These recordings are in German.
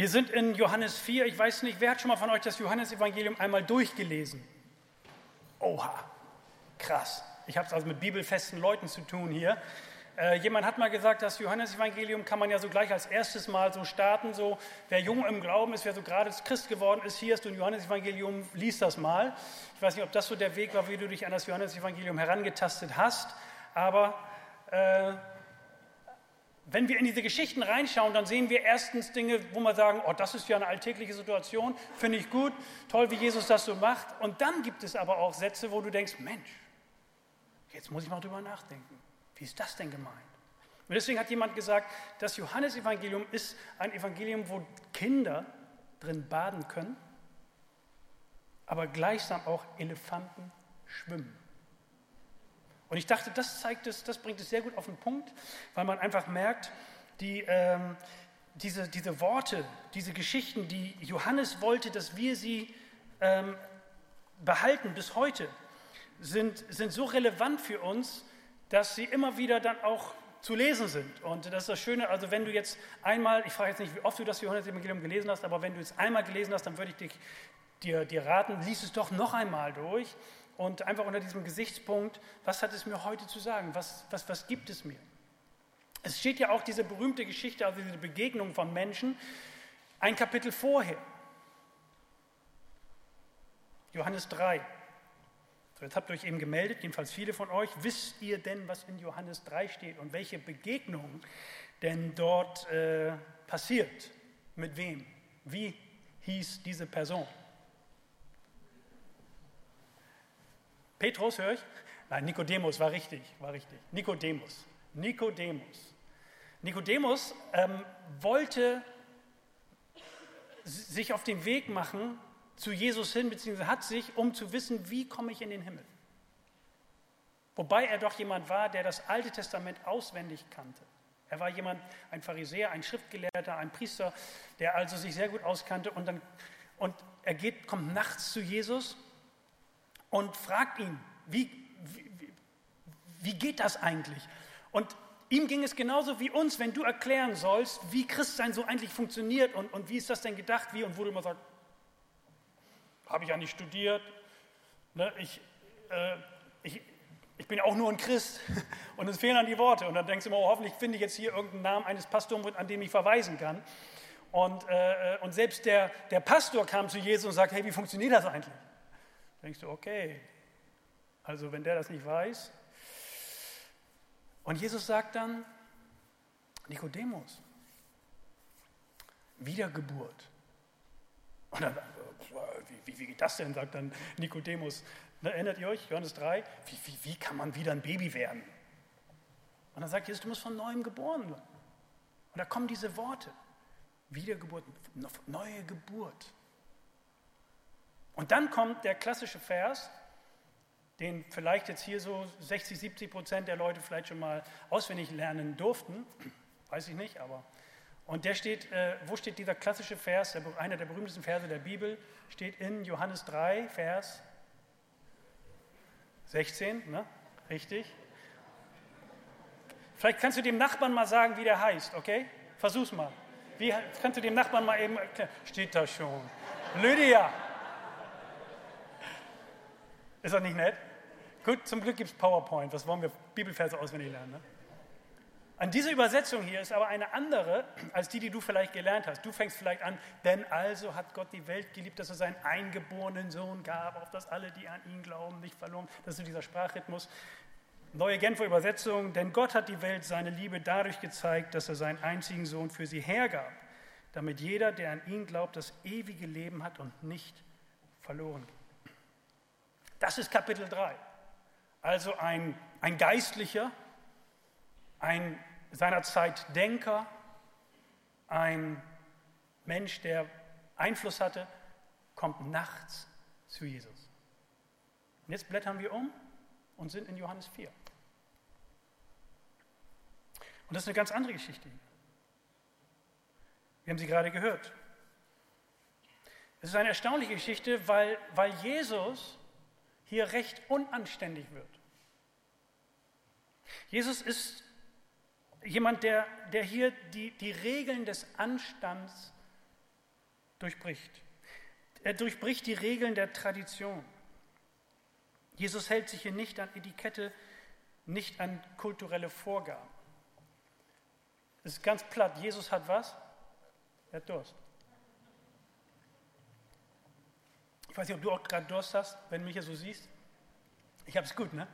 Wir sind in Johannes 4. Ich weiß nicht, wer hat schon mal von euch das Johannesevangelium einmal durchgelesen? Oha, krass. Ich habe es also mit bibelfesten Leuten zu tun hier. Äh, jemand hat mal gesagt, das Johannesevangelium kann man ja so gleich als erstes Mal so starten. So, wer jung im Glauben ist, wer so gerade Christ geworden ist, hier ist du ein Johannesevangelium, lies das mal. Ich weiß nicht, ob das so der Weg war, wie du dich an das Johannesevangelium herangetastet hast, aber äh, wenn wir in diese Geschichten reinschauen, dann sehen wir erstens Dinge, wo wir sagen, oh, das ist ja eine alltägliche Situation, finde ich gut, toll, wie Jesus das so macht. Und dann gibt es aber auch Sätze, wo du denkst, Mensch, jetzt muss ich mal drüber nachdenken. Wie ist das denn gemeint? Und deswegen hat jemand gesagt, das Johannesevangelium ist ein Evangelium, wo Kinder drin baden können, aber gleichsam auch Elefanten schwimmen. Und ich dachte, das zeigt es, das bringt es sehr gut auf den Punkt, weil man einfach merkt, die, ähm, diese, diese Worte, diese Geschichten, die Johannes wollte, dass wir sie ähm, behalten bis heute, sind, sind so relevant für uns, dass sie immer wieder dann auch zu lesen sind. Und das ist das Schöne, also wenn du jetzt einmal, ich frage jetzt nicht, wie oft du das Johannes-Evangelium gelesen hast, aber wenn du es einmal gelesen hast, dann würde ich dich, dir, dir raten, lies es doch noch einmal durch und einfach unter diesem Gesichtspunkt, was hat es mir heute zu sagen? Was, was, was gibt es mir? Es steht ja auch diese berühmte Geschichte, also diese Begegnung von Menschen, ein Kapitel vorher. Johannes 3. So, jetzt habt ihr euch eben gemeldet, jedenfalls viele von euch. Wisst ihr denn, was in Johannes 3 steht und welche Begegnung denn dort äh, passiert? Mit wem? Wie hieß diese Person? Petrus, höre ich? Nein, Nikodemus war richtig, war richtig. Nikodemus. Nikodemus. Nikodemus ähm, wollte sich auf den Weg machen zu Jesus hin, beziehungsweise hat sich, um zu wissen, wie komme ich in den Himmel. Wobei er doch jemand war, der das Alte Testament auswendig kannte. Er war jemand, ein Pharisäer, ein Schriftgelehrter, ein Priester, der also sich sehr gut auskannte. Und, dann, und er geht, kommt nachts zu Jesus und fragt ihn, wie, wie, wie geht das eigentlich? Und ihm ging es genauso wie uns, wenn du erklären sollst, wie Christsein so eigentlich funktioniert und, und wie ist das denn gedacht, wie und wo du immer sagst, habe ich ja nicht studiert, ne, ich, äh, ich, ich bin auch nur ein Christ und es fehlen dann die Worte und dann denkst du immer, oh, hoffentlich finde ich jetzt hier irgendeinen Namen eines Pastors, an dem ich verweisen kann. Und, äh, und selbst der, der Pastor kam zu Jesus und sagt, hey, wie funktioniert das eigentlich? Denkst du, okay, also wenn der das nicht weiß. Und Jesus sagt dann, Nikodemus, Wiedergeburt. Und dann, wie, wie, wie geht das denn, sagt dann Nikodemus. Erinnert ihr euch, Johannes 3, wie, wie, wie kann man wieder ein Baby werden? Und dann sagt Jesus, du musst von neuem geboren werden. Und da kommen diese Worte, Wiedergeburt, neue Geburt. Und dann kommt der klassische Vers, den vielleicht jetzt hier so 60, 70 Prozent der Leute vielleicht schon mal auswendig lernen durften, weiß ich nicht, aber. Und der steht, äh, wo steht dieser klassische Vers, der, einer der berühmtesten Verse der Bibel, steht in Johannes 3, Vers 16, ne? Richtig. Vielleicht kannst du dem Nachbarn mal sagen, wie der heißt, okay? Versuch's mal. Wie, kannst du dem Nachbarn mal eben erklären? Steht da schon. Lydia. Ist das nicht nett? Gut, zum Glück gibt es PowerPoint. Was wollen wir Bibelverse auswendig lernen? Ne? An diese Übersetzung hier ist aber eine andere als die, die du vielleicht gelernt hast. Du fängst vielleicht an, denn also hat Gott die Welt geliebt, dass er seinen eingeborenen Sohn gab, auf dass alle, die an ihn glauben, nicht verloren. Das ist so dieser Sprachrhythmus. Neue Genfer Übersetzung, denn Gott hat die Welt seine Liebe dadurch gezeigt, dass er seinen einzigen Sohn für sie hergab, damit jeder, der an ihn glaubt, das ewige Leben hat und nicht verloren geht. Das ist Kapitel 3. Also ein, ein Geistlicher, ein seinerzeit Denker, ein Mensch, der Einfluss hatte, kommt nachts zu Jesus. Und jetzt blättern wir um und sind in Johannes 4. Und das ist eine ganz andere Geschichte. Wir haben sie gerade gehört. Es ist eine erstaunliche Geschichte, weil, weil Jesus hier recht unanständig wird. Jesus ist jemand, der, der hier die, die Regeln des Anstands durchbricht. Er durchbricht die Regeln der Tradition. Jesus hält sich hier nicht an Etikette, nicht an kulturelle Vorgaben. Es ist ganz platt. Jesus hat was? Er hat Durst. Ich weiß nicht, ob du auch gerade Durst hast, wenn du mich hier so siehst. Ich habe es gut, ne?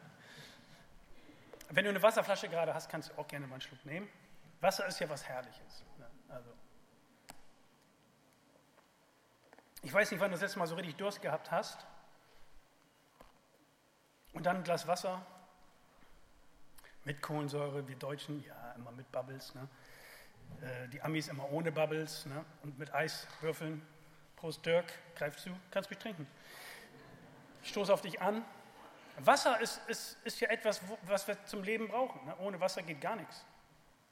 Wenn du eine Wasserflasche gerade hast, kannst du auch gerne mal einen Schluck nehmen. Wasser ist ja was Herrliches. Ne? Also. Ich weiß nicht, wann du das letzte Mal so richtig Durst gehabt hast. Und dann ein Glas Wasser mit Kohlensäure, wir Deutschen, ja, immer mit Bubbles. Ne? Äh, die Amis immer ohne Bubbles ne? und mit Eiswürfeln. Prost, Dirk, greif zu, kannst mich trinken. Ich stoße auf dich an. Wasser ist, ist, ist ja etwas, was wir zum Leben brauchen. Ne? Ohne Wasser geht gar nichts.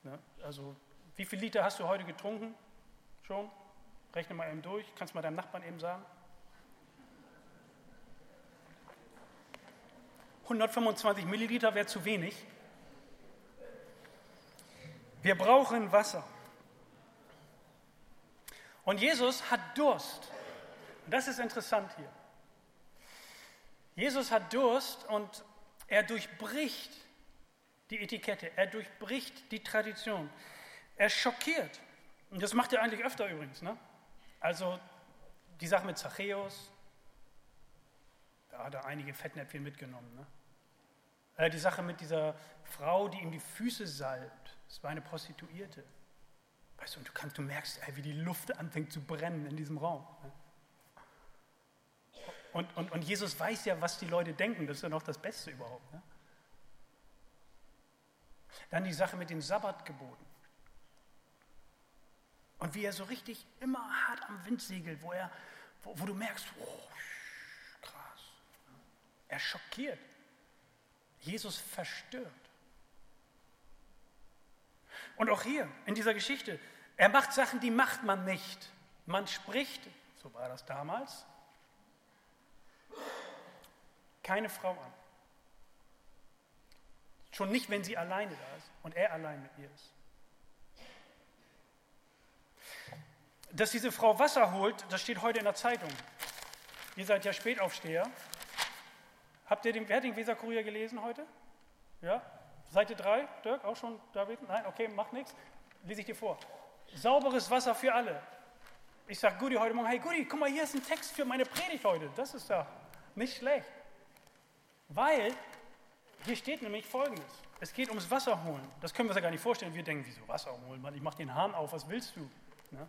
Ne? Also, wie viele Liter hast du heute getrunken? Schon? Rechne mal eben durch. Kannst du mal deinem Nachbarn eben sagen? 125 Milliliter wäre zu wenig. Wir brauchen Wasser. Und Jesus hat Durst. Und das ist interessant hier. Jesus hat Durst und er durchbricht die Etikette, er durchbricht die Tradition, er schockiert. Und das macht er eigentlich öfter übrigens. Ne? Also die Sache mit Zachäus, da hat er einige Fettnäpfchen mitgenommen. Ne? Äh, die Sache mit dieser Frau, die ihm die Füße salbt, das war eine Prostituierte. Weißt du, und du, kannst, du merkst, ey, wie die Luft anfängt zu brennen in diesem Raum. Und, und, und Jesus weiß ja, was die Leute denken. Das ist ja noch das Beste überhaupt. Ne? Dann die Sache mit den Sabbatgeboten. Und wie er so richtig immer hart am Wind segelt, wo, er, wo, wo du merkst, oh, krass. Er schockiert. Jesus verstört. Und auch hier in dieser Geschichte, er macht Sachen, die macht man nicht. Man spricht, so war das damals, keine Frau an. Schon nicht, wenn sie alleine da ist und er allein mit ihr ist. Dass diese Frau Wasser holt, das steht heute in der Zeitung. Ihr seid ja Spätaufsteher. Habt ihr den, wer hat den Weser Kurier gelesen heute? Ja? Seite 3, Dirk, auch schon David? Nein, okay, macht nichts. Lese ich dir vor. Sauberes Wasser für alle. Ich sage Gudi heute Morgen, hey Gudi, guck mal, hier ist ein Text für meine Predigt heute. Das ist ja nicht schlecht. Weil hier steht nämlich Folgendes. Es geht ums Wasser holen. Das können wir uns ja gar nicht vorstellen. Wir denken, wieso Wasser holen? Mann, ich mache den Hahn auf, was willst du? Ja?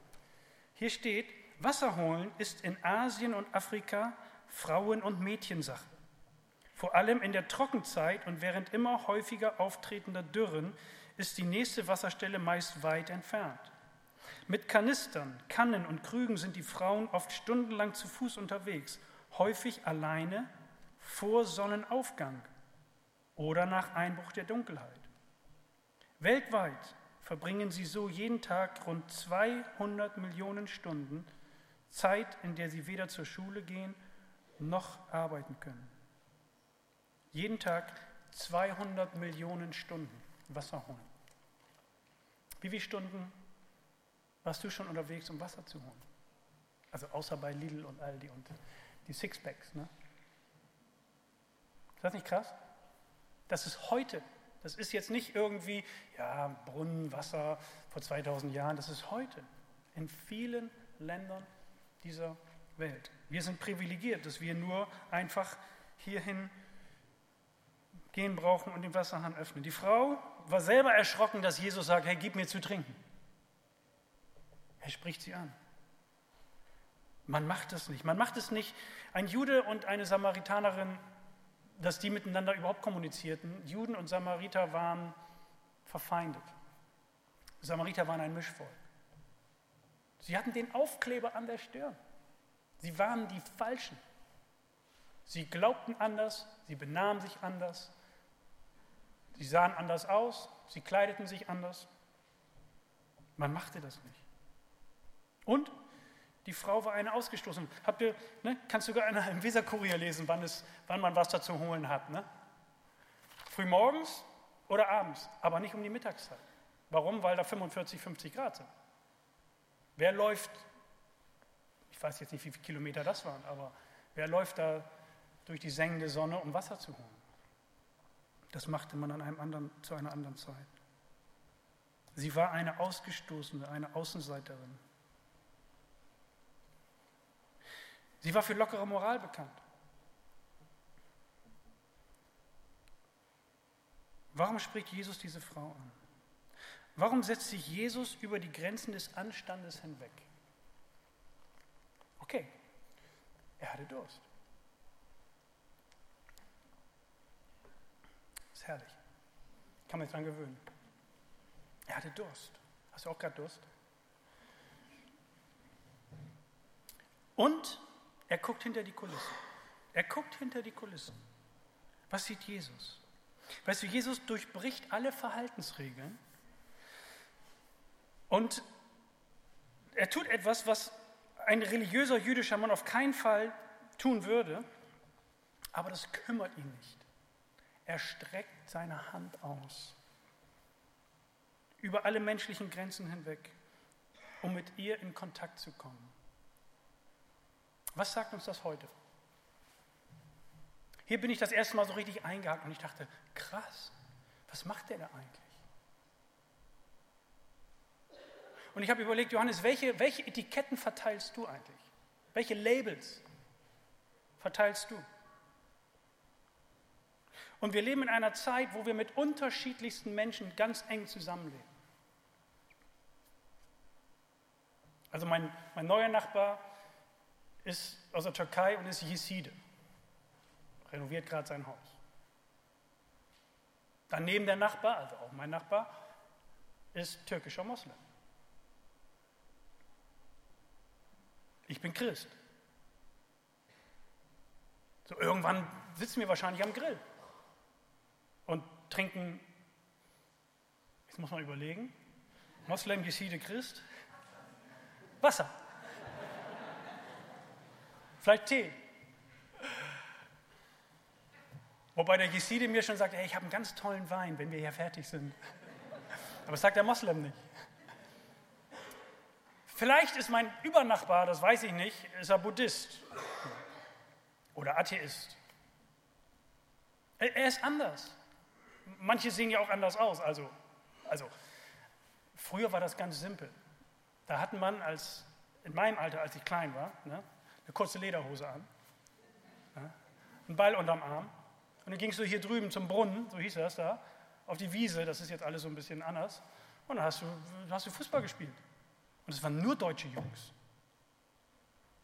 Hier steht, Wasser holen ist in Asien und Afrika Frauen- und Mädchensache. Vor allem in der Trockenzeit und während immer häufiger auftretender Dürren ist die nächste Wasserstelle meist weit entfernt. Mit Kanistern, Kannen und Krügen sind die Frauen oft stundenlang zu Fuß unterwegs, häufig alleine vor Sonnenaufgang oder nach Einbruch der Dunkelheit. Weltweit verbringen sie so jeden Tag rund 200 Millionen Stunden Zeit, in der sie weder zur Schule gehen noch arbeiten können. Jeden Tag 200 Millionen Stunden Wasser holen. Wie viele Stunden warst du schon unterwegs, um Wasser zu holen? Also außer bei Lidl und Aldi und die Sixpacks. Ne? Ist das nicht krass? Das ist heute. Das ist jetzt nicht irgendwie, ja, Brunnen, Wasser vor 2000 Jahren. Das ist heute. In vielen Ländern dieser Welt. Wir sind privilegiert, dass wir nur einfach hierhin gehen brauchen und den Wasserhahn öffnen. Die Frau war selber erschrocken, dass Jesus sagt, hey, gib mir zu trinken. Er spricht sie an. Man macht es nicht. Man macht es nicht. Ein Jude und eine Samaritanerin dass die miteinander überhaupt kommunizierten. Juden und Samariter waren verfeindet. Samariter waren ein Mischvolk. Sie hatten den Aufkleber an der Stirn. Sie waren die Falschen. Sie glaubten anders, sie benahmen sich anders, sie sahen anders aus, sie kleideten sich anders. Man machte das nicht. Und die Frau war eine ausgestoßen. Habt ihr, ne, kannst du sogar im Weserkurier lesen, wann, es, wann man was dazu holen hat. Ne? Frühmorgens oder abends, aber nicht um die Mittagszeit. Warum? Weil da 45, 50 Grad sind. Wer läuft Ich weiß jetzt nicht, wie viele Kilometer das waren, aber wer läuft da durch die sengende Sonne, um Wasser zu holen? Das machte man an einem anderen, zu einer anderen Zeit. Sie war eine Ausgestoßene, eine Außenseiterin. Sie war für lockere Moral bekannt. Warum spricht Jesus diese Frau an? Warum setzt sich Jesus über die Grenzen des Anstandes hinweg? Okay, er hatte Durst. Herrlich. Kann man sich daran gewöhnen. Er hatte Durst. Hast du auch gerade Durst? Und er guckt hinter die Kulissen. Er guckt hinter die Kulissen. Was sieht Jesus? Weißt du, Jesus durchbricht alle Verhaltensregeln und er tut etwas, was ein religiöser jüdischer Mann auf keinen Fall tun würde, aber das kümmert ihn nicht. Er streckt seine Hand aus über alle menschlichen Grenzen hinweg, um mit ihr in Kontakt zu kommen. Was sagt uns das heute? Hier bin ich das erste Mal so richtig eingehakt und ich dachte, krass, was macht der da eigentlich? Und ich habe überlegt, Johannes, welche, welche Etiketten verteilst du eigentlich? Welche Labels verteilst du? Und wir leben in einer Zeit, wo wir mit unterschiedlichsten Menschen ganz eng zusammenleben. Also mein, mein neuer Nachbar ist aus der Türkei und ist Jeside, renoviert gerade sein Haus. Daneben der Nachbar, also auch mein Nachbar, ist türkischer Moslem. Ich bin Christ. So irgendwann sitzen wir wahrscheinlich am Grill und trinken, jetzt muss man überlegen, Moslem, Jeside, Christ, Wasser. Vielleicht Tee. Wobei der Jeside mir schon sagt, hey, ich habe einen ganz tollen Wein, wenn wir hier fertig sind. Aber das sagt der Moslem nicht. Vielleicht ist mein Übernachbar, das weiß ich nicht, ist er Buddhist oder Atheist. Er ist anders. Manche sehen ja auch anders aus. Also, also früher war das ganz simpel. Da hatten man als, in meinem Alter, als ich klein war, ne, eine kurze Lederhose an, ne, einen Ball unterm Arm. Und dann gingst du hier drüben zum Brunnen, so hieß das da, auf die Wiese, das ist jetzt alles so ein bisschen anders. Und dann hast du, hast du Fußball gespielt. Und es waren nur deutsche Jungs,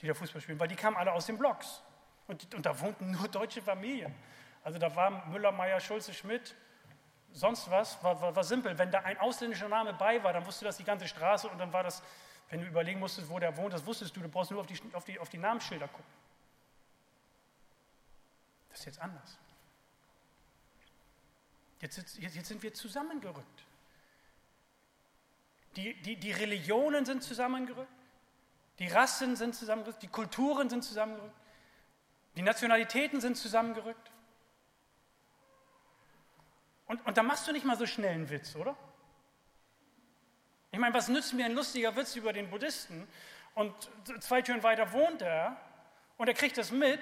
die da Fußball spielen, weil die kamen alle aus den Blocks. Und, und da wohnten nur deutsche Familien. Also da war Müller, Meier, Schulze, Schmidt, sonst was, war, war, war simpel. Wenn da ein ausländischer Name bei war, dann wusste das die ganze Straße und dann war das, wenn du überlegen musstest, wo der wohnt, das wusstest du, du brauchst nur auf die, auf die, auf die Namensschilder gucken. Das ist jetzt anders. Jetzt, jetzt, jetzt sind wir zusammengerückt. Die, die, die Religionen sind zusammengerückt, die Rassen sind zusammengerückt, die Kulturen sind zusammengerückt, die Nationalitäten sind zusammengerückt. Und, und da machst du nicht mal so schnell einen Witz, oder? Ich meine, was nützt mir ein lustiger Witz über den Buddhisten? Und zwei Türen weiter wohnt er und er kriegt das mit.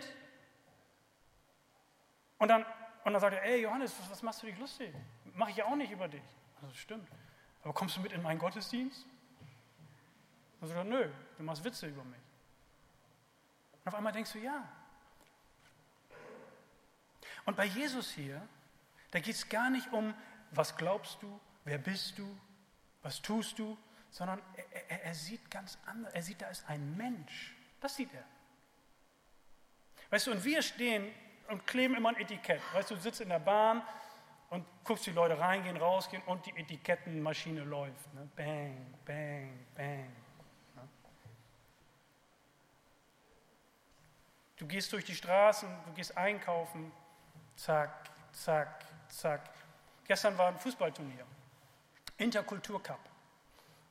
Und dann, und dann sagt er, ey Johannes, was, was machst du dich lustig? Mache ich ja auch nicht über dich. Also, stimmt. Aber kommst du mit in meinen Gottesdienst? Und sagt er, nö, du machst Witze über mich. Und auf einmal denkst du, ja. Und bei Jesus hier da geht es gar nicht um, was glaubst du, wer bist du, was tust du, sondern er, er, er sieht ganz anders. Er sieht, da ist ein Mensch. Das sieht er. Weißt du, und wir stehen und kleben immer ein Etikett. Weißt du, du sitzt in der Bahn und guckst die Leute reingehen, rausgehen und die Etikettenmaschine läuft. Ne? Bang, bang, bang. Du gehst durch die Straßen, du gehst einkaufen, zack, zack, zack. Gestern war ein Fußballturnier, Interkulturcup.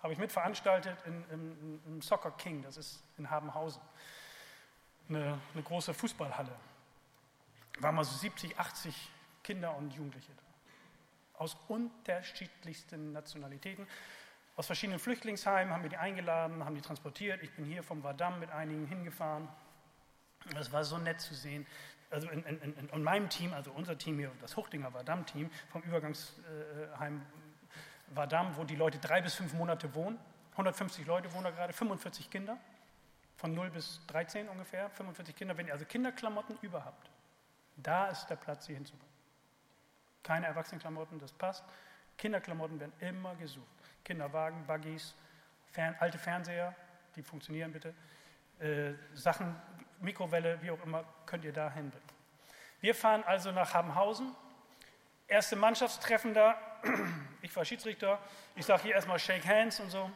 Habe ich mitveranstaltet in, im, im Soccer King, das ist in Habenhausen. Eine, eine große Fußballhalle. Waren mal so 70, 80 Kinder und Jugendliche da. Aus unterschiedlichsten Nationalitäten. aus verschiedenen Flüchtlingsheimen, haben wir die eingeladen, haben die transportiert. Ich bin hier vom Vadam mit einigen hingefahren. Es war so nett zu sehen. Also in, in, in, in, meinem Team, also unser Team hier, das Huchtinger Vadam-Team vom Übergangsheim Vadam, wo die Leute drei bis fünf Monate wohnen. 150 Leute wohnen da gerade, 45 Kinder, von 0 bis 13 ungefähr, 45 Kinder. Wenn ihr also Kinderklamotten überhaupt, da ist der Platz, sie hinzubringen. Keine Erwachsenenklamotten, das passt. Kinderklamotten werden immer gesucht. Kinderwagen, Buggies, Fern, alte Fernseher, die funktionieren bitte. Äh, Sachen, Mikrowelle, wie auch immer, könnt ihr da hinbringen. Wir fahren also nach Habenhausen. Erste Mannschaftstreffen da. Ich war Schiedsrichter. Ich sage hier erstmal Shake Hands und so.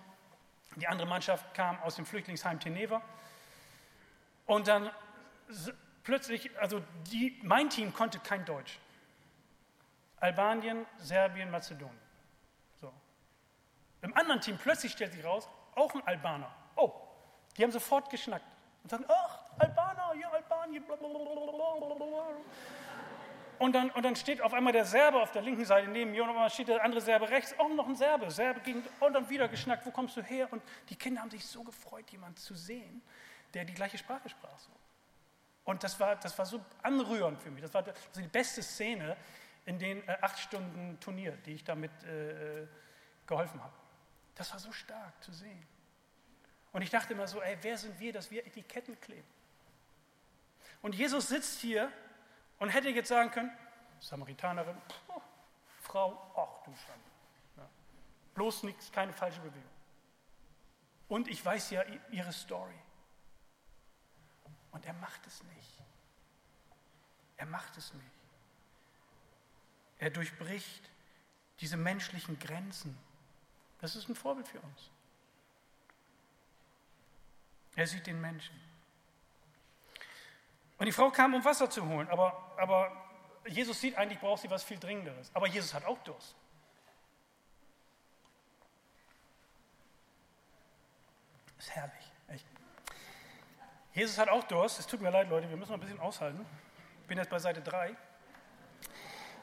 Die andere Mannschaft kam aus dem Flüchtlingsheim Teneva. Und dann plötzlich, also die, mein Team konnte kein Deutsch. Albanien, Serbien, Mazedonien. So. Im anderen Team plötzlich stellt sich raus, auch ein Albaner. Oh, die haben sofort geschnackt und sagen, ach, Albaner, ja, Albanien, blablabla. Und dann, und dann steht auf einmal der Serbe auf der linken Seite neben mir und dann steht der andere Serbe rechts, auch noch ein Serbe. Serbe ging und dann wieder geschnackt, wo kommst du her? Und die Kinder haben sich so gefreut, jemanden zu sehen, der die gleiche Sprache sprach. Und das war, das war so anrührend für mich. Das war die beste Szene, in den äh, acht Stunden Turnier, die ich damit äh, äh, geholfen habe. Das war so stark zu sehen. Und ich dachte immer so, ey, wer sind wir, dass wir Etiketten kleben? Und Jesus sitzt hier und hätte jetzt sagen können, Samaritanerin, oh, Frau, ach du Schande. Ja. Bloß nichts, keine falsche Bewegung. Und ich weiß ja ihre Story. Und er macht es nicht. Er macht es nicht. Er durchbricht diese menschlichen Grenzen. Das ist ein Vorbild für uns. Er sieht den Menschen. Und die Frau kam, um Wasser zu holen, aber, aber Jesus sieht eigentlich, braucht sie was viel Dringenderes. Aber Jesus hat auch Durst. Ist herrlich, echt. Jesus hat auch Durst. Es tut mir leid, Leute, wir müssen noch ein bisschen aushalten. Ich bin jetzt bei Seite 3.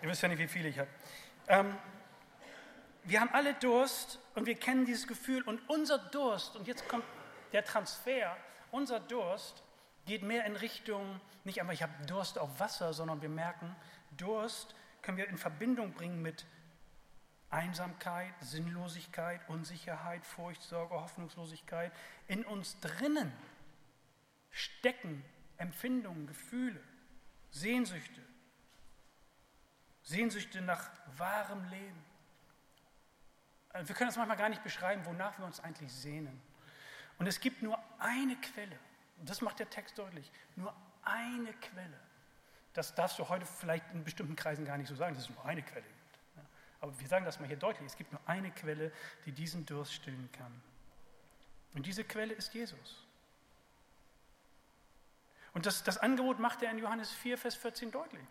Ihr wisst ja nicht, wie viele ich habe. Ähm, wir haben alle Durst und wir kennen dieses Gefühl und unser Durst, und jetzt kommt der Transfer, unser Durst geht mehr in Richtung, nicht einfach ich habe Durst auf Wasser, sondern wir merken, Durst können wir in Verbindung bringen mit Einsamkeit, Sinnlosigkeit, Unsicherheit, Furcht, Sorge, Hoffnungslosigkeit. In uns drinnen stecken Empfindungen, Gefühle, Sehnsüchte, Sehnsüchte nach wahrem Leben. Äh, wir können das manchmal gar nicht beschreiben, wonach wir uns eigentlich sehnen. Und es gibt nur eine Quelle. Das macht der Text deutlich. Nur eine Quelle. Das darfst du heute vielleicht in bestimmten Kreisen gar nicht so sagen, dass es nur eine Quelle gibt. Aber wir sagen das mal hier deutlich. Es gibt nur eine Quelle, die diesen Durst stillen kann. Und diese Quelle ist Jesus. Und das, das Angebot macht er in Johannes 4, Vers 14 deutlich.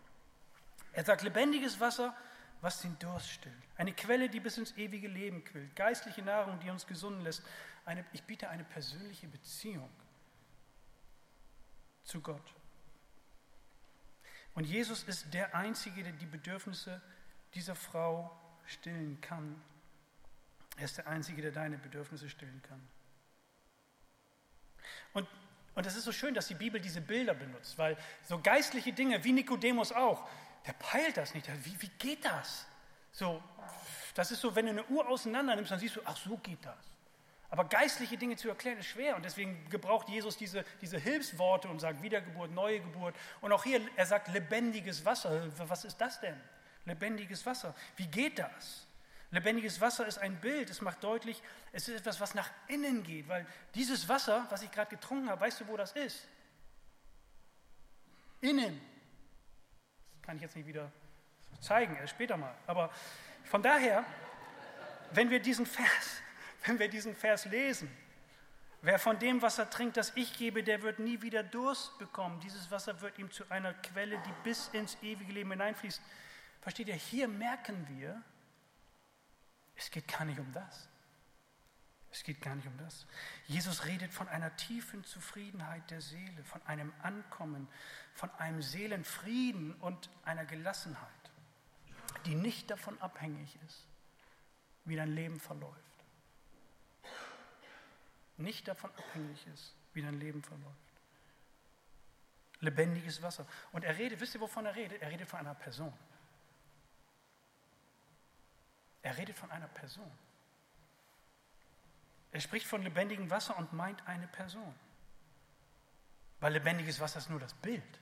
Er sagt, lebendiges Wasser, was den Durst stillt. Eine Quelle, die bis ins ewige Leben quillt. Geistliche Nahrung, die uns gesunden lässt. Eine, ich biete eine persönliche Beziehung zu Gott. Und Jesus ist der Einzige, der die Bedürfnisse dieser Frau stillen kann. Er ist der Einzige, der deine Bedürfnisse stillen kann. Und und es ist so schön, dass die Bibel diese Bilder benutzt, weil so geistliche Dinge wie Nikodemus auch, der peilt das nicht. Wie, wie geht das? So, das ist so, wenn du eine Uhr auseinander nimmst, dann siehst du, ach, so geht das. Aber geistliche Dinge zu erklären ist schwer und deswegen gebraucht Jesus diese, diese Hilfsworte und sagt Wiedergeburt, neue Geburt. Und auch hier, er sagt lebendiges Wasser. Was ist das denn? Lebendiges Wasser. Wie geht das? Lebendiges Wasser ist ein Bild. Es macht deutlich, es ist etwas, was nach innen geht. Weil dieses Wasser, was ich gerade getrunken habe, weißt du, wo das ist? Innen kann ich jetzt nicht wieder zeigen, erst später mal. Aber von daher, wenn wir diesen Vers, wenn wir diesen Vers lesen, wer von dem Wasser trinkt, das ich gebe, der wird nie wieder Durst bekommen. Dieses Wasser wird ihm zu einer Quelle, die bis ins ewige Leben hineinfließt. Versteht ihr? Hier merken wir, es geht gar nicht um das. Es geht gar nicht um das. Jesus redet von einer tiefen Zufriedenheit der Seele, von einem Ankommen, von einem Seelenfrieden und einer Gelassenheit, die nicht davon abhängig ist, wie dein Leben verläuft. Nicht davon abhängig ist, wie dein Leben verläuft. Lebendiges Wasser. Und er redet, wisst ihr, wovon er redet? Er redet von einer Person. Er redet von einer Person. Er spricht von lebendigem Wasser und meint eine Person. Weil lebendiges Wasser ist nur das Bild.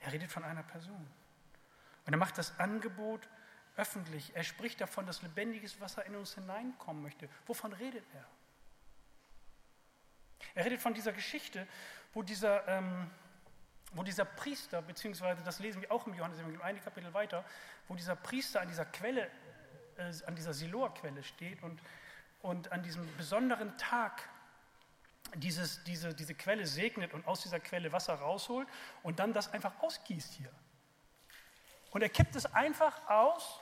Er redet von einer Person. Und er macht das Angebot öffentlich. Er spricht davon, dass lebendiges Wasser in uns hineinkommen möchte. Wovon redet er? Er redet von dieser Geschichte, wo dieser, ähm, wo dieser Priester, beziehungsweise das lesen wir auch im Johannes einige Kapitel weiter, wo dieser Priester an dieser Quelle, äh, an dieser Siloa-Quelle steht und, und an diesem besonderen Tag dieses, diese, diese Quelle segnet und aus dieser Quelle Wasser rausholt und dann das einfach ausgießt hier. Und er kippt es einfach aus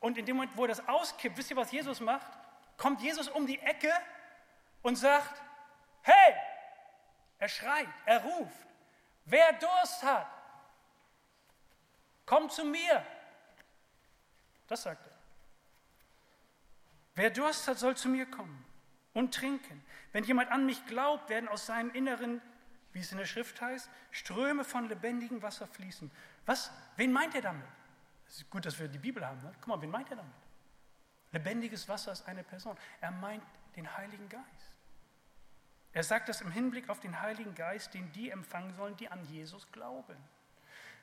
und in dem Moment, wo er das auskippt, wisst ihr, was Jesus macht? Kommt Jesus um die Ecke und sagt, hey, er schreit, er ruft, wer Durst hat, komm zu mir. Das sagt er. Wer Durst hat, soll zu mir kommen und trinken. Wenn jemand an mich glaubt, werden aus seinem Inneren, wie es in der Schrift heißt, Ströme von lebendigem Wasser fließen. Was? Wen meint er damit? Es ist gut, dass wir die Bibel haben. Ne? Guck mal, wen meint er damit? Lebendiges Wasser ist eine Person. Er meint den Heiligen Geist. Er sagt das im Hinblick auf den Heiligen Geist, den die empfangen sollen, die an Jesus glauben.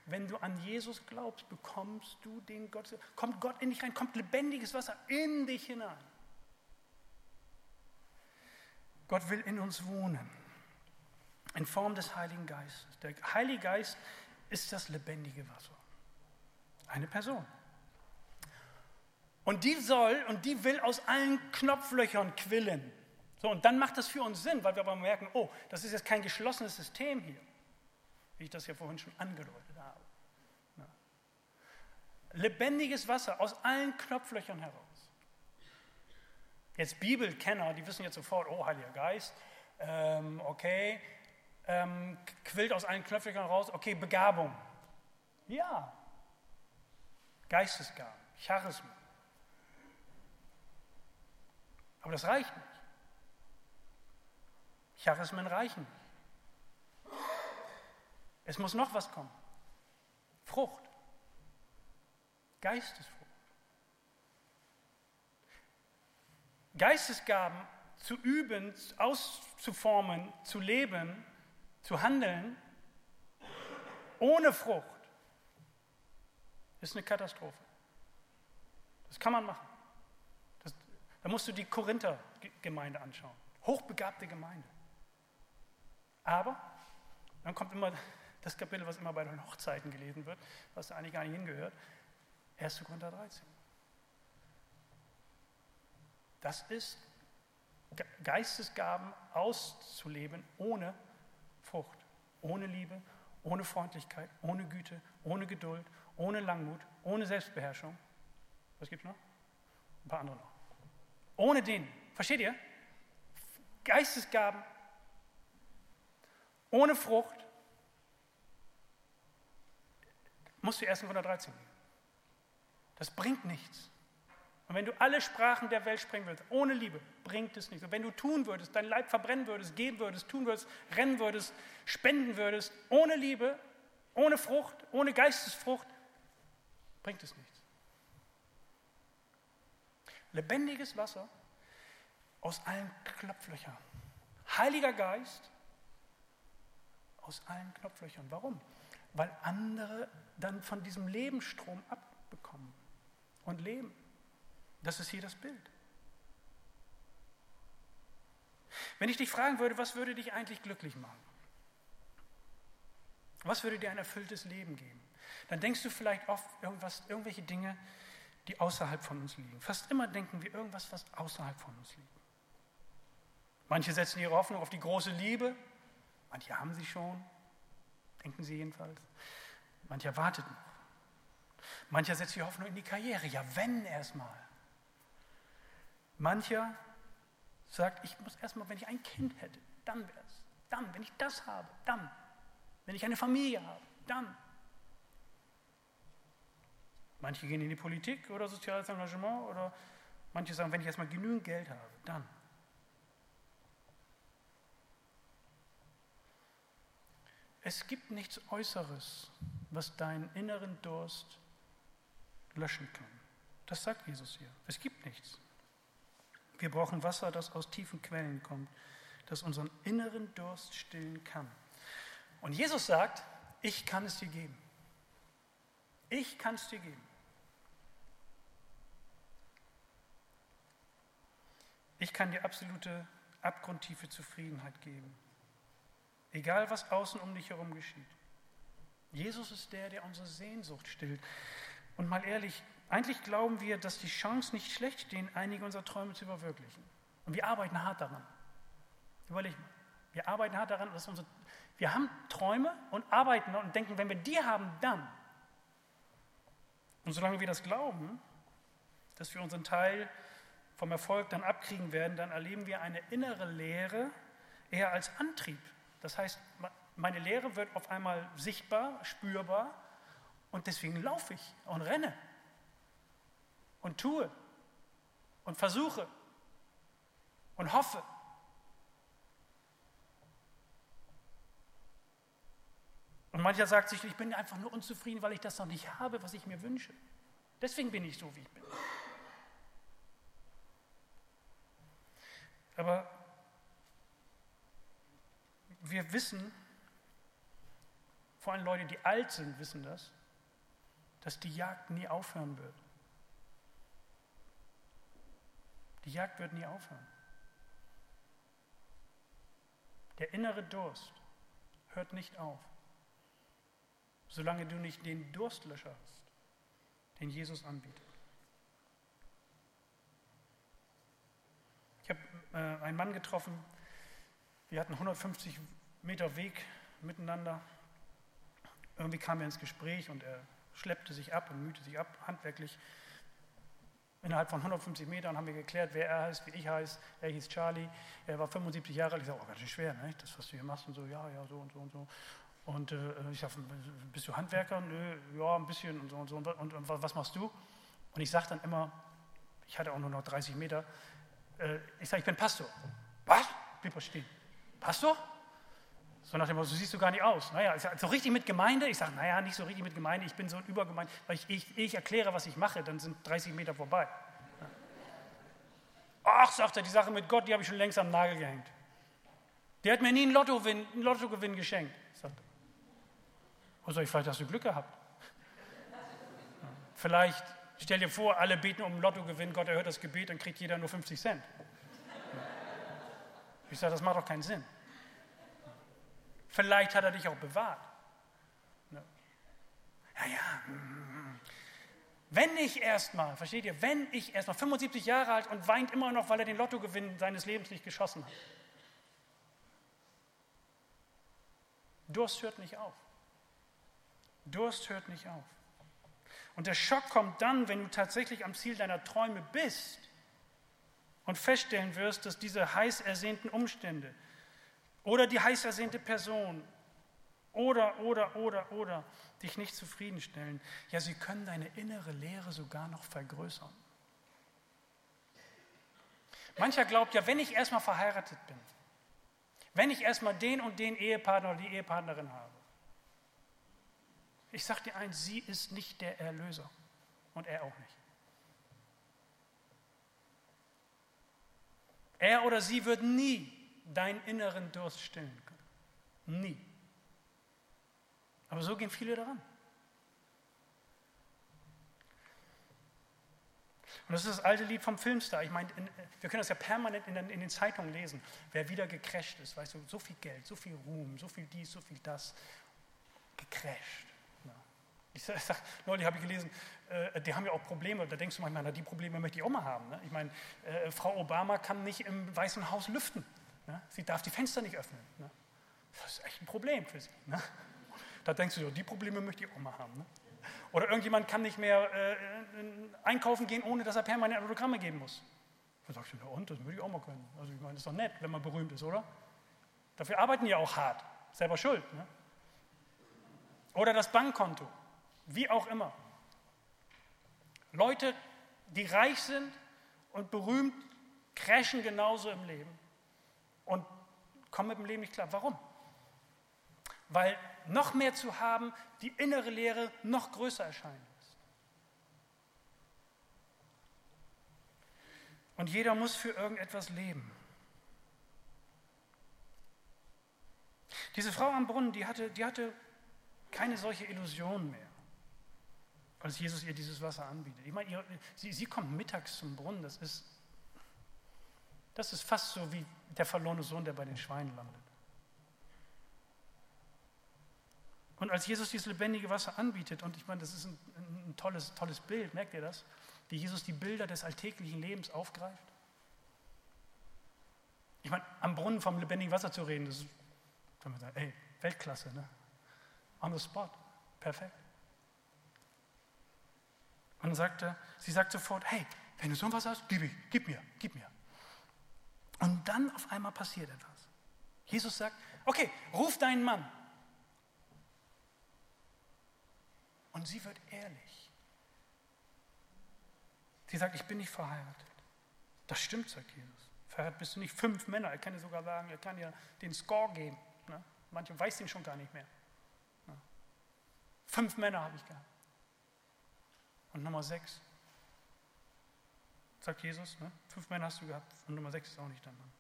Wenn du an Jesus glaubst, bekommst du den Gott, kommt Gott in dich rein, kommt lebendiges Wasser in dich hinein. Gott will in uns wohnen, in Form des Heiligen Geistes. Der Heilige Geist ist das lebendige Wasser. Eine Person. Und die soll und die will aus allen Knopflöchern quillen. So, und dann macht das für uns Sinn, weil wir aber merken, oh, das ist jetzt kein geschlossenes System hier, wie ich das ja vorhin schon angedeutet habe. Ja. Lebendiges Wasser aus allen Knopflöchern heraus. Jetzt Bibelkenner, die wissen jetzt sofort, oh, Heiliger Geist, ähm, okay, ähm, quillt aus allen Knopflöchern heraus, okay, Begabung. Ja, Geistesgaben, Charisma. Aber das reicht nicht. Charismen reichen nicht. Es muss noch was kommen. Frucht. Geistesfrucht. Geistesgaben zu üben, auszuformen, zu leben, zu handeln, ohne Frucht, ist eine Katastrophe. Das kann man machen. Das, da musst du die Korinther-Gemeinde anschauen. Hochbegabte Gemeinde. Aber dann kommt immer das Kapitel, was immer bei den Hochzeiten gelesen wird, was da eigentlich gar nicht hingehört. 1. Korinther 13. Das ist Geistesgaben auszuleben ohne Frucht, ohne Liebe, ohne Freundlichkeit, ohne Güte, ohne Geduld, ohne Langmut, ohne Selbstbeherrschung. Was gibt es noch? Ein paar andere noch. Ohne den, versteht ihr? Geistesgaben ohne Frucht musst du 1. Korinther 13 gehen. Das bringt nichts. Und wenn du alle Sprachen der Welt sprechen würdest, ohne Liebe, bringt es nichts. Und wenn du tun würdest, dein Leib verbrennen würdest, geben würdest, tun würdest, rennen würdest, spenden würdest, ohne Liebe, ohne Frucht, ohne Geistesfrucht, bringt es nichts. Lebendiges Wasser aus allen Knopflöchern. Heiliger Geist aus allen Knopflöchern. Warum? Weil andere dann von diesem Lebensstrom abbekommen und leben. Das ist hier das Bild. Wenn ich dich fragen würde, was würde dich eigentlich glücklich machen? Was würde dir ein erfülltes Leben geben? Dann denkst du vielleicht oft irgendwas, irgendwelche Dinge, die außerhalb von uns liegen. Fast immer denken wir irgendwas, was außerhalb von uns liegt. Manche setzen ihre Hoffnung auf die große Liebe, manche haben sie schon, denken sie jedenfalls. Mancher wartet noch. Mancher setzt die Hoffnung in die Karriere, ja, wenn erstmal. Mancher sagt, ich muss erstmal, wenn ich ein Kind hätte, dann wäre es. Dann, wenn ich das habe, dann. Wenn ich eine Familie habe, dann. Manche gehen in die Politik oder soziales Engagement oder Manche sagen, wenn ich erstmal genügend Geld habe, dann. Es gibt nichts Äußeres, was deinen inneren Durst löschen kann. Das sagt Jesus hier. Es gibt nichts. Wir brauchen Wasser, das aus tiefen Quellen kommt, das unseren inneren Durst stillen kann. Und Jesus sagt, ich kann es dir geben. Ich kann es dir geben. Ich kann dir absolute, abgrundtiefe Zufriedenheit geben. Egal, was außen um dich herum geschieht. Jesus ist der, der unsere Sehnsucht stillt. Und mal ehrlich, eigentlich glauben wir, dass die Chancen nicht schlecht stehen, einige unserer Träume zu verwirklichen. Und wir arbeiten hart daran. Überleg mal. Wir arbeiten hart daran, dass unsere, wir haben Träume und arbeiten und denken, wenn wir die haben, dann. Und solange wir das glauben, dass wir unseren Teil vom Erfolg dann abkriegen werden, dann erleben wir eine innere Leere eher als Antrieb. Das heißt, meine Lehre wird auf einmal sichtbar, spürbar und deswegen laufe ich und renne und tue und versuche und hoffe. Und mancher sagt sich, ich bin einfach nur unzufrieden, weil ich das noch nicht habe, was ich mir wünsche. Deswegen bin ich so, wie ich bin. Aber wir wissen, vor allem Leute, die alt sind, wissen das, dass die Jagd nie aufhören wird. Die Jagd wird nie aufhören. Der innere Durst hört nicht auf, solange du nicht den Durstlöscher hast, den Jesus anbietet. Ich habe äh, einen Mann getroffen, wir hatten 150 Meter Weg miteinander. Irgendwie kam er ins Gespräch und er schleppte sich ab und mühte sich ab, handwerklich. Innerhalb von 150 Metern haben wir geklärt, wer er heißt, wie ich heiße. Er hieß Charlie, er war 75 Jahre alt. Ich sage, oh, ganz schön schwer, ne? das, was du hier machst und so, ja, ja, so und so und so. Und äh, ich sage, bist du Handwerker? Nö, ja, ein bisschen und so und so. Und, und, und was machst du? Und ich sage dann immer, ich hatte auch nur noch 30 Meter, äh, ich sage, ich bin Pastor. Was? Blieb stehen. Pastor? So nach dem Motto, so siehst du gar nicht aus. Naja, so richtig mit Gemeinde? Ich sage, naja, nicht so richtig mit Gemeinde, ich bin so ein Übergemeinde, weil ich, ich, ich erkläre, was ich mache, dann sind 30 Meter vorbei. Ach, sagt er, die Sache mit Gott, die habe ich schon längst am Nagel gehängt. Der hat mir nie einen Lottogewinn, einen Lottogewinn geschenkt. Sagt er. Oder ich, vielleicht hast du Glück gehabt. Vielleicht, stell dir vor, alle beten um Lottogewinn, Gott erhört das Gebet, dann kriegt jeder nur 50 Cent. Ich sage, das macht doch keinen Sinn. Vielleicht hat er dich auch bewahrt. Ja, ja. Wenn ich erstmal, versteht ihr, wenn ich erstmal 75 Jahre alt und weint immer noch, weil er den Lottogewinn seines Lebens nicht geschossen hat. Durst hört nicht auf. Durst hört nicht auf. Und der Schock kommt dann, wenn du tatsächlich am Ziel deiner Träume bist und feststellen wirst, dass diese heiß ersehnten Umstände oder die heiß ersehnte Person oder, oder, oder, oder dich nicht zufriedenstellen, ja, sie können deine innere Leere sogar noch vergrößern. Mancher glaubt ja, wenn ich erstmal verheiratet bin, wenn ich erstmal den und den Ehepartner oder die Ehepartnerin habe, ich sage dir eins, sie ist nicht der Erlöser und er auch nicht. Er oder sie wird nie deinen inneren Durst stillen können. Nie. Aber so gehen viele daran. Und das ist das alte Lied vom Filmstar. Ich meine, wir können das ja permanent in den, in den, Zeitungen lesen. Wer wieder gecrasht ist, weißt du, so viel Geld, so viel Ruhm, so viel dies, so viel das, gecrasht. Ich sag, sag, neulich habe ich gelesen, äh, die haben ja auch Probleme. Da denkst du manchmal, na, die Probleme möchte ich auch mal haben. Ne? Ich meine, äh, Frau Obama kann nicht im Weißen Haus lüften. Ne? Sie darf die Fenster nicht öffnen. Ne? Das ist echt ein Problem für sie. Ne? Da denkst du, die Probleme möchte ich auch mal haben. Ne? Oder irgendjemand kann nicht mehr äh, einkaufen gehen, ohne dass er permanent Autogramme geben muss. Da sagst du, ja und, das würde ich auch mal können. Also ich meine, das ist doch nett, wenn man berühmt ist, oder? Dafür arbeiten die auch hart. Selber schuld. Ne? Oder das Bankkonto. Wie auch immer. Leute, die reich sind und berühmt, crashen genauso im Leben und kommen mit dem Leben nicht klar. Warum? Weil noch mehr zu haben, die innere Lehre noch größer erscheinen lässt. Und jeder muss für irgendetwas leben. Diese Frau am Brunnen, die hatte, die hatte keine solche Illusion mehr, als Jesus ihr dieses Wasser anbietet. Ich meine, ihr, sie, sie kommt mittags zum Brunnen, das ist, das ist fast so wie der verlorene Sohn, der bei den Schweinen landet. Und als Jesus dieses lebendige Wasser anbietet, und ich meine, das ist ein, ein tolles, tolles Bild, merkt ihr das? Wie Jesus die Bilder des alltäglichen Lebens aufgreift. Ich meine, am Brunnen vom lebendigen Wasser zu reden, das ist, kann man sagen, ey, Weltklasse, ne? On the spot, perfekt. Und dann sagt er, sie sagt sofort, hey, wenn du so was hast, gib, ich, gib mir, gib mir. Und dann auf einmal passiert etwas. Jesus sagt, okay, ruf deinen Mann. Und sie wird ehrlich. Sie sagt, ich bin nicht verheiratet. Das stimmt, sagt Jesus. Verheiratet bist du nicht. Fünf Männer. Er kann dir sogar sagen, er kann dir den Score geben. Ne? Manche weiß ihn schon gar nicht mehr. Ne? Fünf Männer habe ich gehabt. Und Nummer sechs. Sagt Jesus, ne? fünf Männer hast du gehabt und Nummer sechs ist auch nicht dein Mann.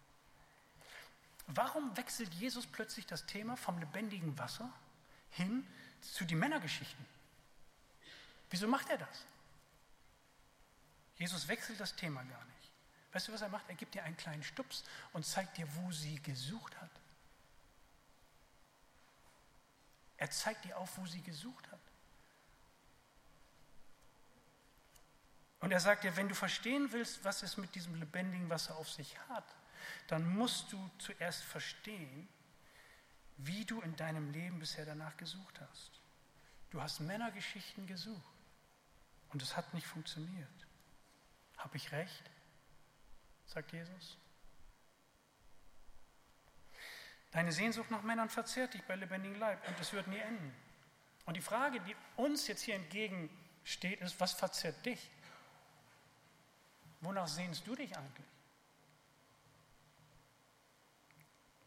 Warum wechselt Jesus plötzlich das Thema vom lebendigen Wasser hin zu den Männergeschichten? Wieso macht er das? Jesus wechselt das Thema gar nicht. Weißt du, was er macht? Er gibt dir einen kleinen Stups und zeigt dir, wo sie gesucht hat. Er zeigt dir auf, wo sie gesucht hat. Und er sagt dir, wenn du verstehen willst, was es mit diesem lebendigen Wasser auf sich hat, dann musst du zuerst verstehen, wie du in deinem Leben bisher danach gesucht hast. Du hast Männergeschichten gesucht. Und es hat nicht funktioniert. Habe ich recht? sagt Jesus. Deine Sehnsucht nach Männern verzehrt dich bei lebendigem Leib und es wird nie enden. Und die Frage, die uns jetzt hier entgegensteht, ist, was verzehrt dich? Wonach sehnst du dich eigentlich?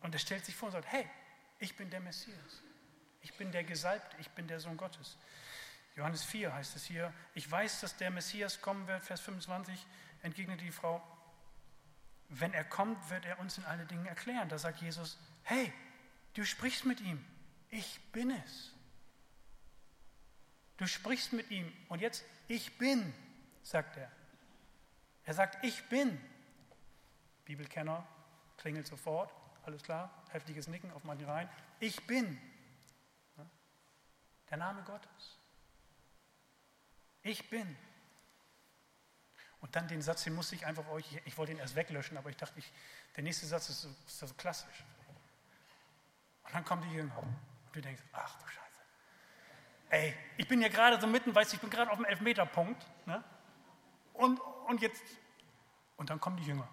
Und er stellt sich vor und sagt, hey, ich bin der Messias. Ich bin der Gesalbte, ich bin der Sohn Gottes. Johannes 4 heißt es hier, ich weiß, dass der Messias kommen wird, Vers 25, entgegnet die Frau, wenn er kommt, wird er uns in alle Dinge erklären. Da sagt Jesus, hey, du sprichst mit ihm, ich bin es. Du sprichst mit ihm und jetzt, ich bin, sagt er. Er sagt, ich bin. Bibelkenner klingelt sofort, alles klar, heftiges Nicken auf manchen rein. Ich bin. Der Name Gottes. Ich bin. Und dann den Satz, den musste ich einfach euch, ich wollte ihn erst weglöschen, aber ich dachte, ich, der nächste Satz ist so, ist so klassisch. Und dann kommen die Jünger und du denkst, ach du Scheiße. Ey, ich bin ja gerade so mitten, weißt du, ich bin gerade auf dem Elfmeterpunkt. Ne? Und, und jetzt, und dann kommen die Jünger.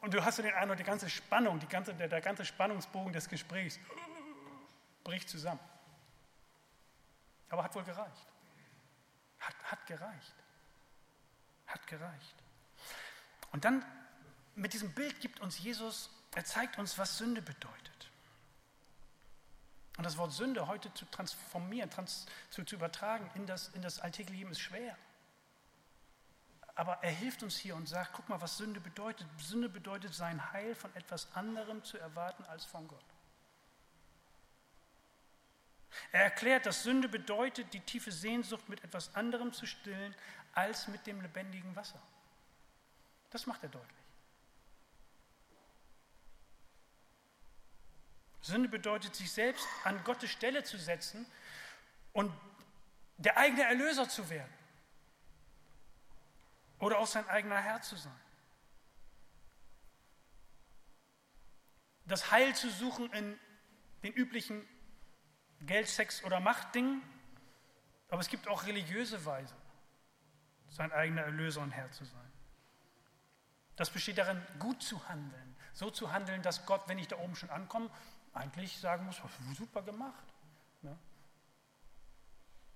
Und du hast so den Eindruck, die ganze Spannung, die ganze, der, der ganze Spannungsbogen des Gesprächs bricht zusammen. Aber hat wohl gereicht. Hat, hat gereicht. Hat gereicht. Und dann mit diesem Bild gibt uns Jesus, er zeigt uns, was Sünde bedeutet. Und das Wort Sünde heute zu transformieren, trans, zu, zu übertragen in das, in das alltägliche Leben ist schwer. Aber er hilft uns hier und sagt, guck mal, was Sünde bedeutet. Sünde bedeutet, sein Heil von etwas anderem zu erwarten als von Gott. Er erklärt, dass Sünde bedeutet, die tiefe Sehnsucht mit etwas anderem zu stillen als mit dem lebendigen Wasser. Das macht er deutlich. Sünde bedeutet, sich selbst an Gottes Stelle zu setzen und der eigene Erlöser zu werden. Oder auch sein eigener Herr zu sein. Das Heil zu suchen in den üblichen Geld, Sex oder Machtdingen, aber es gibt auch religiöse Weise, sein eigener Erlöser und Herr zu sein. Das besteht darin, gut zu handeln, so zu handeln, dass Gott, wenn ich da oben schon ankomme, eigentlich sagen muss, super gemacht. Ja?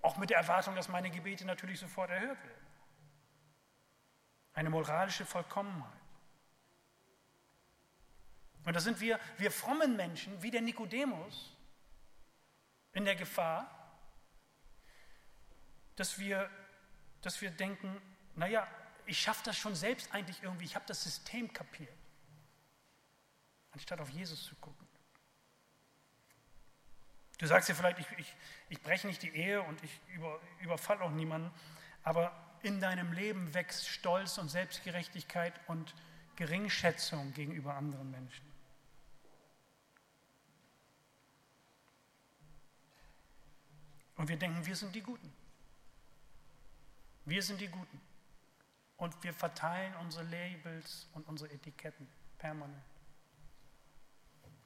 Auch mit der Erwartung, dass meine Gebete natürlich sofort erhört werden. Eine moralische Vollkommenheit. Und da sind wir, wir frommen Menschen, wie der Nikodemus, in der Gefahr, dass wir, dass wir denken, naja, ich schaffe das schon selbst eigentlich irgendwie, ich habe das System kapiert, anstatt auf Jesus zu gucken. Du sagst dir vielleicht, ich, ich, ich breche nicht die Ehe und ich über, überfalle auch niemanden, aber in deinem Leben wächst Stolz und Selbstgerechtigkeit und Geringschätzung gegenüber anderen Menschen. Und wir denken, wir sind die Guten. Wir sind die Guten. Und wir verteilen unsere Labels und unsere Etiketten permanent.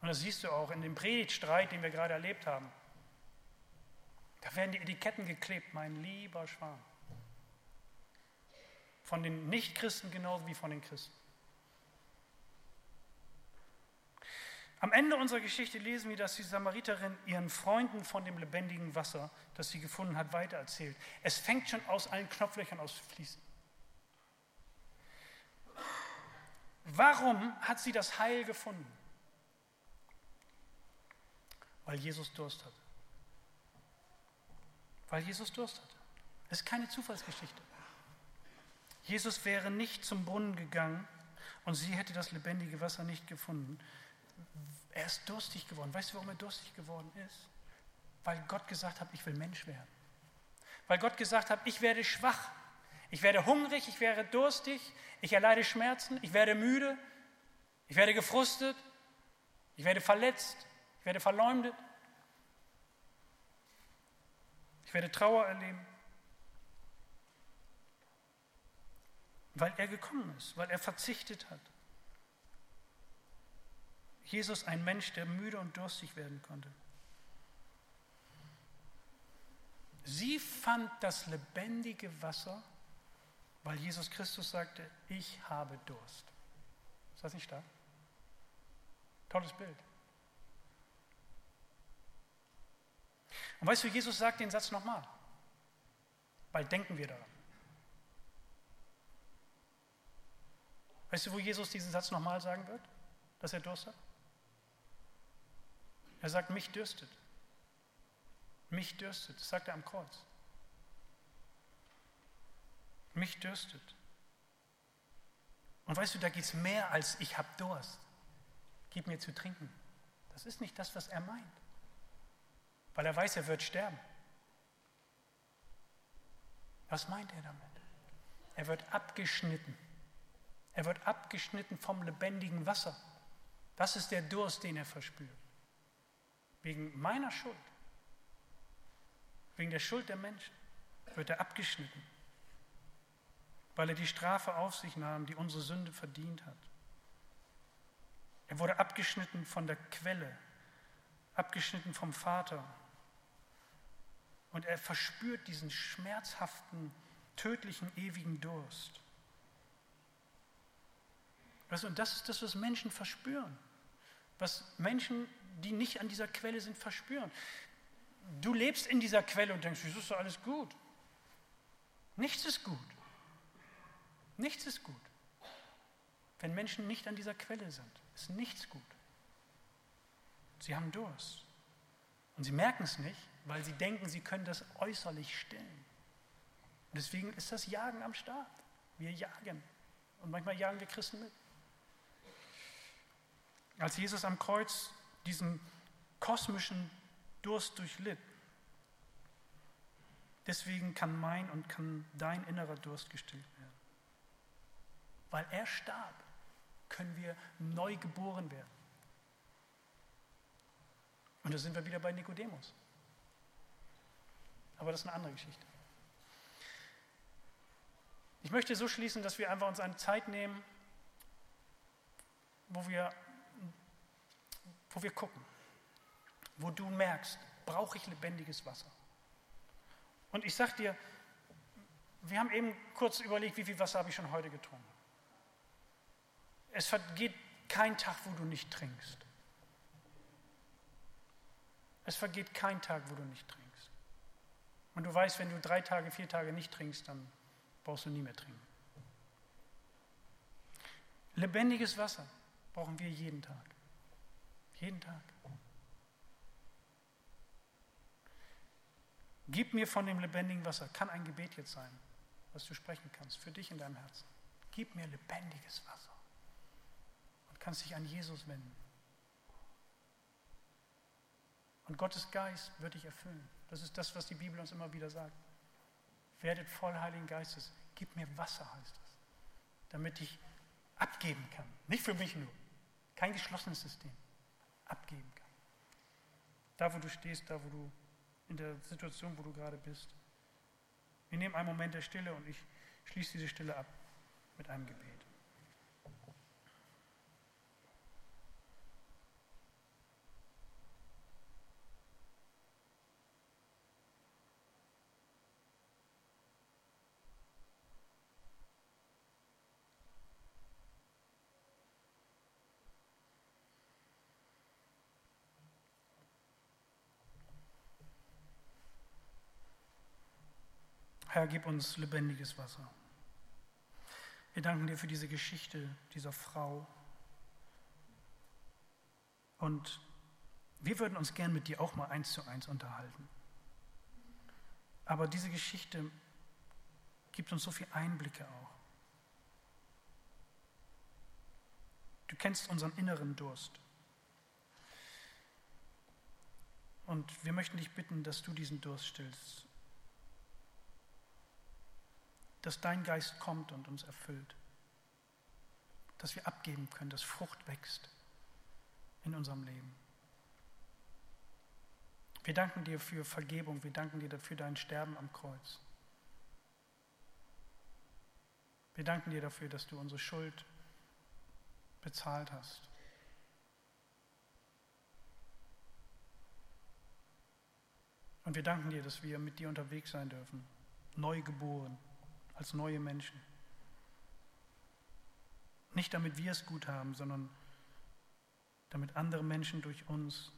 Und das siehst du auch in dem Predigtstreit, den wir gerade erlebt haben. Da werden die Etiketten geklebt, mein lieber Schwan. Von den Nichtchristen genauso wie von den Christen. Am Ende unserer Geschichte lesen wir, dass die Samariterin ihren Freunden von dem lebendigen Wasser, das sie gefunden hat, weitererzählt. Es fängt schon aus allen Knopflöchern aus zu fließen. Warum hat sie das Heil gefunden? Weil Jesus Durst hatte. Weil Jesus Durst hatte. Das ist keine Zufallsgeschichte. Jesus wäre nicht zum Brunnen gegangen und sie hätte das lebendige Wasser nicht gefunden, er ist durstig geworden. Weißt du, warum er durstig geworden ist? Weil Gott gesagt hat, ich will Mensch werden. Weil Gott gesagt hat, ich werde schwach. Ich werde hungrig, ich werde durstig, ich erleide Schmerzen, ich werde müde, ich werde gefrustet, ich werde verletzt, ich werde verleumdet, ich werde Trauer erleben. Weil er gekommen ist, weil er verzichtet hat. Jesus ein Mensch, der müde und durstig werden konnte. Sie fand das lebendige Wasser, weil Jesus Christus sagte, ich habe Durst. Ist das nicht stark? Tolles Bild. Und weißt du, Jesus sagt den Satz nochmal. Bald denken wir daran. Weißt du, wo Jesus diesen Satz nochmal sagen wird, dass er Durst hat? Er sagt, mich dürstet. Mich dürstet. Das sagt er am Kreuz. Mich dürstet. Und weißt du, da geht es mehr als ich habe Durst. Gib mir zu trinken. Das ist nicht das, was er meint. Weil er weiß, er wird sterben. Was meint er damit? Er wird abgeschnitten. Er wird abgeschnitten vom lebendigen Wasser. Das ist der Durst, den er verspürt. Wegen meiner Schuld, wegen der Schuld der Menschen, wird er abgeschnitten, weil er die Strafe auf sich nahm, die unsere Sünde verdient hat. Er wurde abgeschnitten von der Quelle, abgeschnitten vom Vater. Und er verspürt diesen schmerzhaften, tödlichen, ewigen Durst. Und das ist das, was Menschen verspüren. Was Menschen die nicht an dieser Quelle sind, verspüren. Du lebst in dieser Quelle und denkst, wieso ist doch alles gut? Nichts ist gut. Nichts ist gut. Wenn Menschen nicht an dieser Quelle sind, ist nichts gut. Sie haben Durst. Und sie merken es nicht, weil sie denken, sie können das äußerlich stillen. Und deswegen ist das Jagen am Start. Wir jagen. Und manchmal jagen wir Christen mit. Als Jesus am Kreuz diesen kosmischen Durst durchlitt. Deswegen kann mein und kann dein innerer Durst gestillt werden. Weil er starb, können wir neu geboren werden. Und da sind wir wieder bei Nikodemus. Aber das ist eine andere Geschichte. Ich möchte so schließen, dass wir einfach uns eine Zeit nehmen, wo wir wo wir gucken, wo du merkst, brauche ich lebendiges Wasser. Und ich sage dir, wir haben eben kurz überlegt, wie viel Wasser habe ich schon heute getrunken. Es vergeht kein Tag, wo du nicht trinkst. Es vergeht kein Tag, wo du nicht trinkst. Und du weißt, wenn du drei Tage, vier Tage nicht trinkst, dann brauchst du nie mehr trinken. Lebendiges Wasser brauchen wir jeden Tag. Jeden Tag. Gib mir von dem lebendigen Wasser. Kann ein Gebet jetzt sein, was du sprechen kannst, für dich in deinem Herzen. Gib mir lebendiges Wasser. Und kannst dich an Jesus wenden. Und Gottes Geist wird dich erfüllen. Das ist das, was die Bibel uns immer wieder sagt. Werdet voll Heiligen Geistes. Gib mir Wasser, heißt es. Damit ich abgeben kann. Nicht für mich nur. Kein geschlossenes System. Abgeben kann. Da, wo du stehst, da, wo du in der Situation, wo du gerade bist. Wir nehmen einen Moment der Stille und ich schließe diese Stille ab mit einem Gebet. Herr, gib uns lebendiges Wasser. Wir danken dir für diese Geschichte dieser Frau. Und wir würden uns gern mit dir auch mal eins zu eins unterhalten. Aber diese Geschichte gibt uns so viele Einblicke auch. Du kennst unseren inneren Durst. Und wir möchten dich bitten, dass du diesen Durst stillst dass dein Geist kommt und uns erfüllt. Dass wir abgeben können, dass Frucht wächst in unserem Leben. Wir danken dir für Vergebung, wir danken dir dafür dein Sterben am Kreuz. Wir danken dir dafür, dass du unsere Schuld bezahlt hast. Und wir danken dir, dass wir mit dir unterwegs sein dürfen, neu geboren als neue Menschen. Nicht damit wir es gut haben, sondern damit andere Menschen durch uns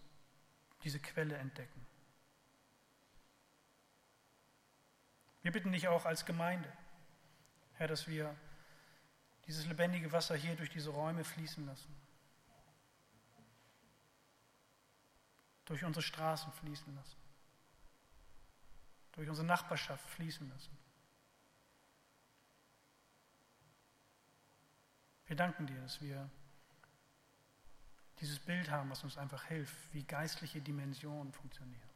diese Quelle entdecken. Wir bitten dich auch als Gemeinde, Herr, dass wir dieses lebendige Wasser hier durch diese Räume fließen lassen. Durch unsere Straßen fließen lassen. Durch unsere Nachbarschaft fließen lassen. Wir danken dir, dass wir dieses Bild haben, was uns einfach hilft, wie geistliche Dimensionen funktionieren.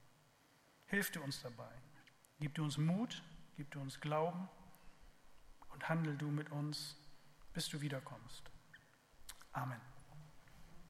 Hilf du uns dabei. Gib du uns Mut, gib du uns Glauben und handel du mit uns, bis du wiederkommst. Amen.